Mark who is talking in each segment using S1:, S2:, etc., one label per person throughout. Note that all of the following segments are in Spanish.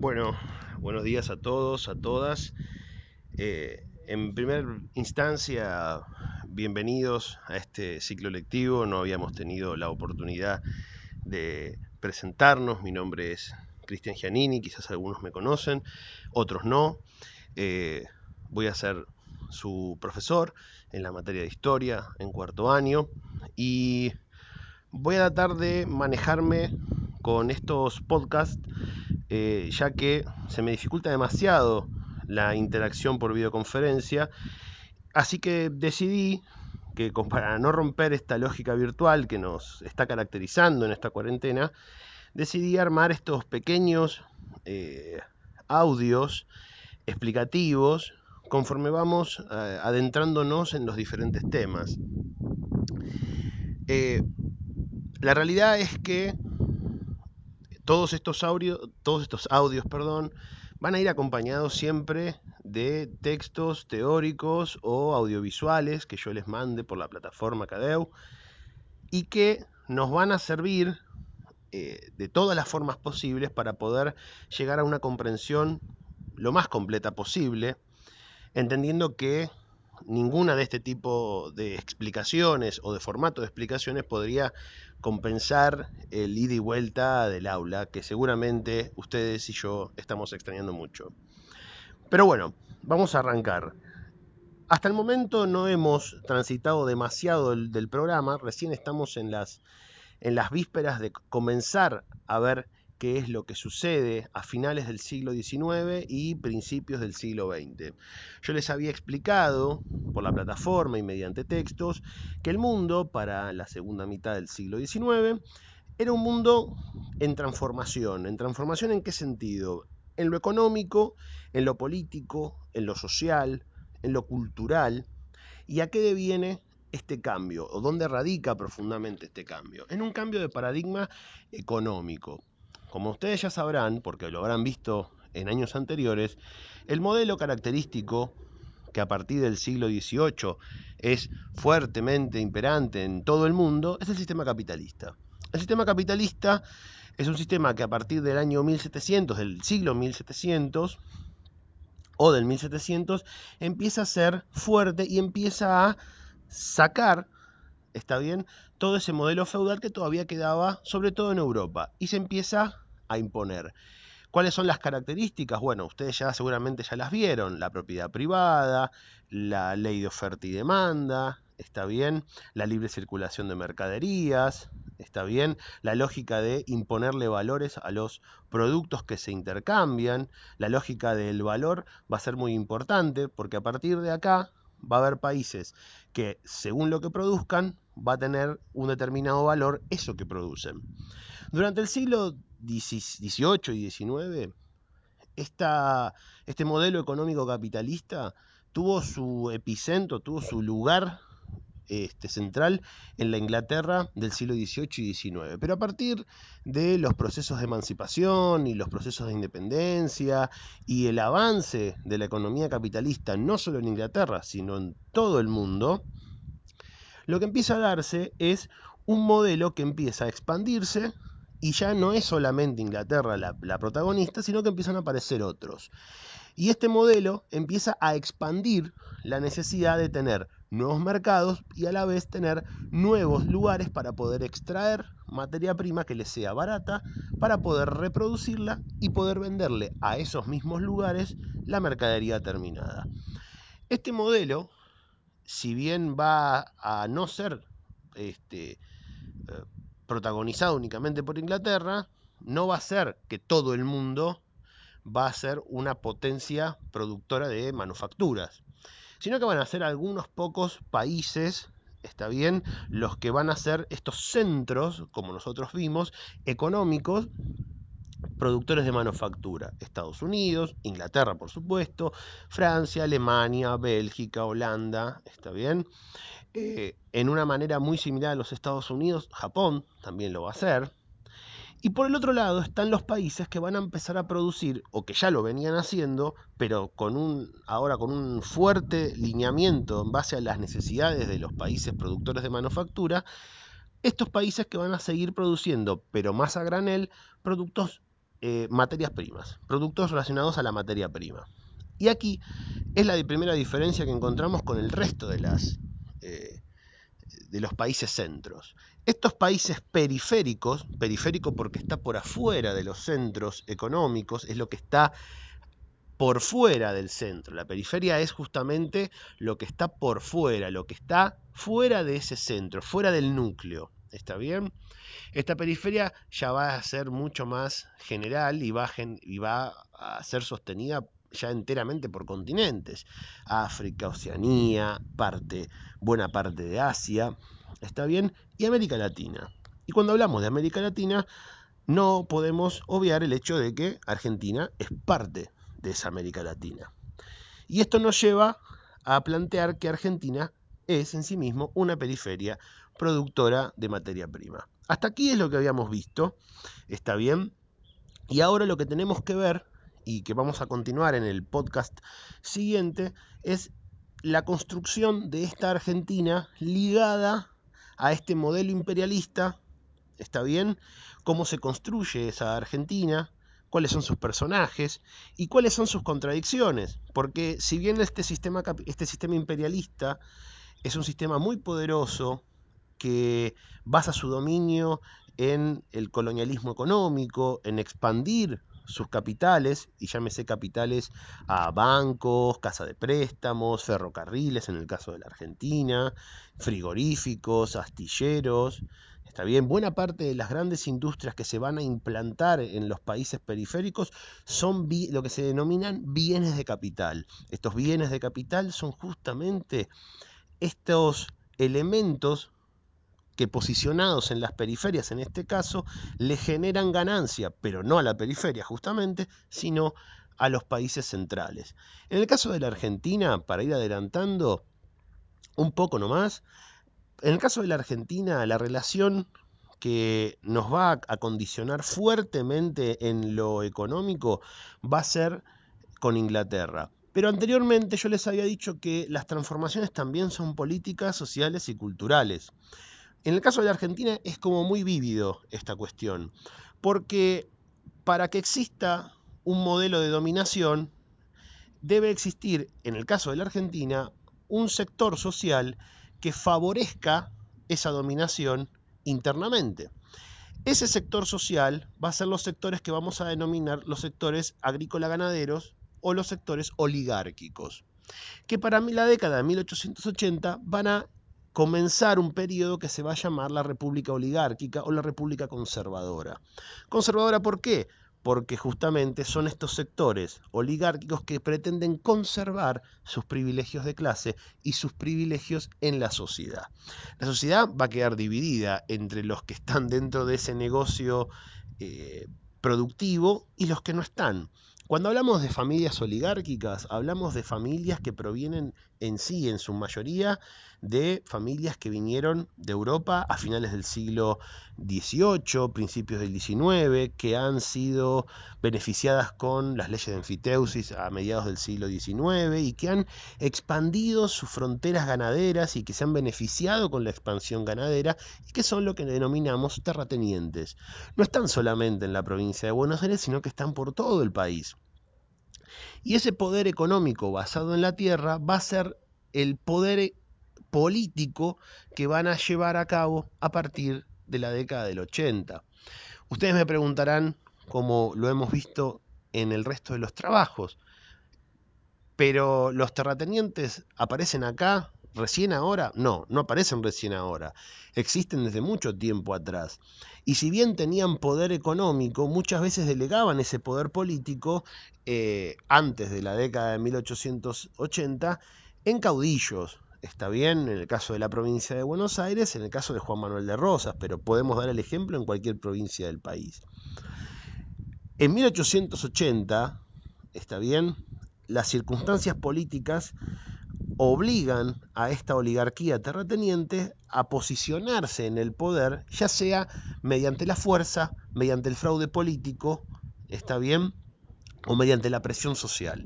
S1: Bueno, buenos días a todos, a todas. Eh, en primera instancia, bienvenidos a este ciclo lectivo. No habíamos tenido la oportunidad de presentarnos. Mi nombre es Cristian Giannini, quizás algunos me conocen, otros no. Eh, voy a ser su profesor en la materia de historia en cuarto año y voy a tratar de manejarme con estos podcasts eh, ya que se me dificulta demasiado la interacción por videoconferencia, así que decidí que para no romper esta lógica virtual que nos está caracterizando en esta cuarentena, decidí armar estos pequeños eh, audios explicativos conforme vamos eh, adentrándonos en los diferentes temas. La realidad es que todos estos, audios, todos estos audios perdón, van a ir acompañados siempre de textos teóricos o audiovisuales que yo les mande por la plataforma Cadeu y que nos van a servir eh, de todas las formas posibles para poder llegar a una comprensión lo más completa posible, entendiendo que ninguna de este tipo de explicaciones o de formato de explicaciones podría compensar el ida y vuelta del aula, que seguramente ustedes y yo estamos extrañando mucho. Pero bueno, vamos a arrancar. Hasta el momento no hemos transitado demasiado del, del programa, recién estamos en las, en las vísperas de comenzar a ver qué es lo que sucede a finales del siglo XIX y principios del siglo XX. Yo les había explicado por la plataforma y mediante textos que el mundo para la segunda mitad del siglo XIX era un mundo en transformación. ¿En transformación en qué sentido? En lo económico, en lo político, en lo social, en lo cultural. ¿Y a qué deviene este cambio? ¿O dónde radica profundamente este cambio? En un cambio de paradigma económico. Como ustedes ya sabrán, porque lo habrán visto en años anteriores, el modelo característico que a partir del siglo XVIII es fuertemente imperante en todo el mundo es el sistema capitalista. El sistema capitalista es un sistema que a partir del año 1700, del siglo 1700 o del 1700, empieza a ser fuerte y empieza a sacar, está bien, todo ese modelo feudal que todavía quedaba, sobre todo en Europa, y se empieza a imponer. ¿Cuáles son las características? Bueno, ustedes ya seguramente ya las vieron, la propiedad privada, la ley de oferta y demanda, está bien, la libre circulación de mercaderías, está bien, la lógica de imponerle valores a los productos que se intercambian, la lógica del valor va a ser muy importante porque a partir de acá va a haber países que según lo que produzcan va a tener un determinado valor eso que producen. Durante el siglo XVIII y XIX, este modelo económico capitalista tuvo su epicentro, tuvo su lugar este, central en la Inglaterra del siglo XVIII y XIX. Pero a partir de los procesos de emancipación y los procesos de independencia y el avance de la economía capitalista, no solo en Inglaterra, sino en todo el mundo, lo que empieza a darse es un modelo que empieza a expandirse y ya no es solamente Inglaterra la, la, protagonista, sino que empiezan a aparecer otros. Y este modelo empieza a expandir la necesidad de tener nuevos mercados y a la vez tener nuevos lugares para poder extraer materia prima que les sea barata, para poder reproducirla y poder venderle a esos mismos lugares la mercadería terminada. Este modelo, si bien va a no ser este, protagonizado únicamente por Inglaterra, no va a ser que todo el mundo va a ser una potencia productora de manufacturas, sino que van a ser algunos pocos países, está bien, los que van a ser estos centros, como nosotros vimos, económicos, productores de manufactura. Estados Unidos, Inglaterra, por supuesto, Francia, Alemania, Bélgica, Holanda, está bien. Eh, en una manera muy similar a los Estados Unidos, Japón también lo va a hacer. Y por el otro lado están los países que van a empezar a producir, o que ya lo venían haciendo, pero con un, ahora con un fuerte lineamiento en base a las necesidades de los países productores de manufactura, estos países que van a seguir produciendo, pero más a granel, productos eh, materias primas, productos relacionados a la materia prima. Y aquí es la primera diferencia que encontramos con el resto de, las, eh, de los países centros. Estos países periféricos, periférico porque está por afuera de los centros económicos, es lo que está por fuera del centro. La periferia es justamente lo que está por fuera, lo que está fuera de ese centro, fuera del núcleo. ¿Está bien? Esta periferia ya va a ser mucho más general y va, a ser sostenida ya enteramente por continentes. África, Oceanía, parte, buena parte de Asia, ¿está bien? Y América Latina. Y cuando hablamos de América Latina, no podemos obviar el hecho de que Argentina es parte de esa América Latina. Y esto nos lleva a plantear que Argentina es en sí mismo una periferia productora de materia prima. Hasta aquí es lo que habíamos visto, está bien. Y ahora lo que tenemos que ver, y que vamos a continuar en el podcast siguiente, es la construcción de esta Argentina ligada a este modelo imperialista, ¿está bien? Cómo se construye esa Argentina, cuáles son sus personajes y cuáles son sus contradicciones. Porque si bien este sistema, este sistema imperialista es un sistema muy poderoso que basa su dominio en el colonialismo económico, en expandir sus capitales, y llámese capitales a bancos, casa de préstamos, ferrocarriles en el caso de la Argentina, frigoríficos, astilleros, Está bien, buena parte de las grandes industrias que se van a implantar en los países periféricos son lo que se denominan bienes de capital. Estos bienes de capital son justamente estos elementos que posicionados en las periferias, en este caso, le generan ganancia, pero no a la periferia justamente, sino a los países centrales. En el caso de la Argentina, para ir adelantando un poco nomás, en el caso de la Argentina, la relación que nos va a condicionar fuertemente en lo económico va a ser con Inglaterra. Pero anteriormente yo les había dicho que las transformaciones también son políticas, sociales y culturales. En el caso de la Argentina es como muy vívido esta cuestión, porque para que exista un modelo de dominación, debe existir, en el caso de la Argentina, un sector social que favorezca esa dominación internamente. Ese sector social va a ser los sectores que vamos a denominar los sectores agrícola-ganaderos o los sectores oligárquicos, que para la década de 1880 van a comenzar un periodo que se va a llamar la República Oligárquica o la República Conservadora. ¿Conservadora por qué? Porque justamente son estos sectores oligárquicos que pretenden conservar sus privilegios de clase y sus privilegios en la sociedad. La sociedad va a quedar dividida entre los que están dentro de ese negocio eh, productivo y los que no están. Cuando hablamos de familias oligárquicas, hablamos de familias que provienen en sí, en su mayoría, de familias que vinieron de Europa a finales del siglo XVIII, principios del XIX, que han sido beneficiadas con las leyes de enfiteusis a mediados del siglo XIX y que han expandido sus fronteras ganaderas y que se han beneficiado con la expansión ganadera y que son lo que denominamos terratenientes. No están solamente en la provincia de Buenos Aires, sino que están por todo el país. Y ese poder económico basado en la tierra va a ser el poder político que van a llevar a cabo a partir de la década del 80. Ustedes me preguntarán, como lo hemos visto en el resto de los trabajos, pero los terratenientes aparecen acá recién ahora. No, no aparecen recién ahora. Existen desde mucho tiempo atrás. Y si bien tenían poder económico, muchas veces delegaban ese poder político eh, antes de la década de 1880 en caudillos. Está bien, en el caso de la provincia de Buenos Aires, en el caso de Juan Manuel de Rosas, pero podemos dar el ejemplo en cualquier provincia del país. En 1880, está bien, las circunstancias políticas obligan a esta oligarquía terrateniente a posicionarse en el poder, ya sea mediante la fuerza, mediante el fraude político, ¿está bien? O mediante la presión social.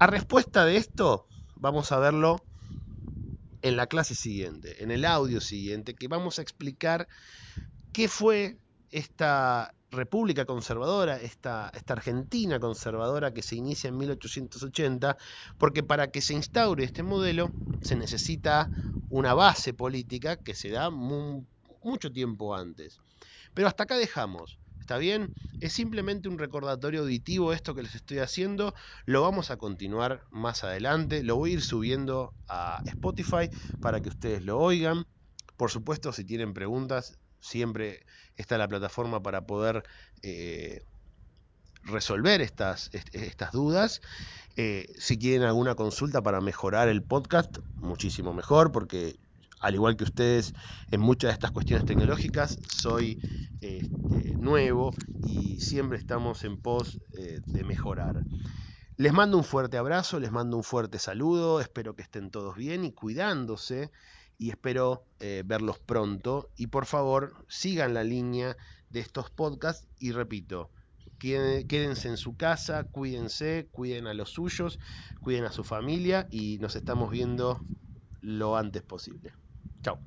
S1: A respuesta de esto, vamos a verlo en la clase siguiente, en el audio siguiente, que vamos a explicar qué fue esta república conservadora, esta, esta, Argentina conservadora que se inicia en 1880, porque para que se instaure este modelo se necesita una base política que se da mucho tiempo antes. Pero hasta acá dejamos. ¿Está bien? Es simplemente un recordatorio auditivo esto que les estoy haciendo. Lo vamos a continuar más adelante. Lo voy a ir subiendo a Spotify para que ustedes lo oigan. Por supuesto, si tienen preguntas, siempre está la plataforma para poder eh, resolver estas, estas dudas. Eh, si quieren alguna consulta para mejorar el podcast, muchísimo mejor, porque al igual que ustedes en muchas de estas cuestiones tecnológicas, soy este, nuevo y siempre estamos en pos eh, de mejorar. Les mando un fuerte abrazo, les mando un fuerte saludo, espero que estén todos bien y cuidándose y espero eh, verlos pronto y por favor sigan la línea de estos podcasts y repito, quédense en su casa, cuídense, cuiden a los suyos, cuiden a su familia y nos estamos viendo lo antes posible. Chao.